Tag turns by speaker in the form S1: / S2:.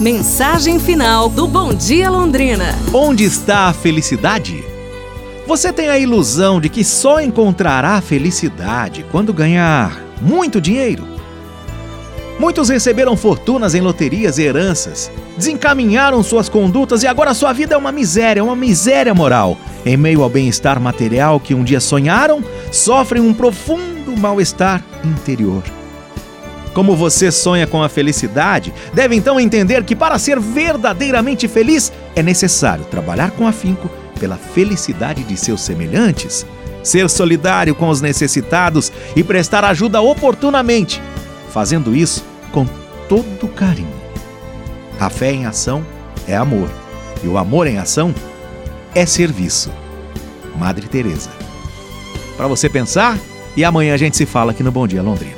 S1: Mensagem final do Bom Dia Londrina.
S2: Onde está a felicidade? Você tem a ilusão de que só encontrará felicidade quando ganhar muito dinheiro? Muitos receberam fortunas em loterias e heranças, desencaminharam suas condutas e agora sua vida é uma miséria, uma miséria moral. Em meio ao bem-estar material que um dia sonharam, sofrem um profundo mal-estar interior. Como você sonha com a felicidade, deve então entender que para ser verdadeiramente feliz é necessário trabalhar com afinco pela felicidade de seus semelhantes, ser solidário com os necessitados e prestar ajuda oportunamente, fazendo isso com todo carinho. A fé em ação é amor, e o amor em ação é serviço. Madre Teresa. Para você pensar, e amanhã a gente se fala aqui no Bom Dia Londrina.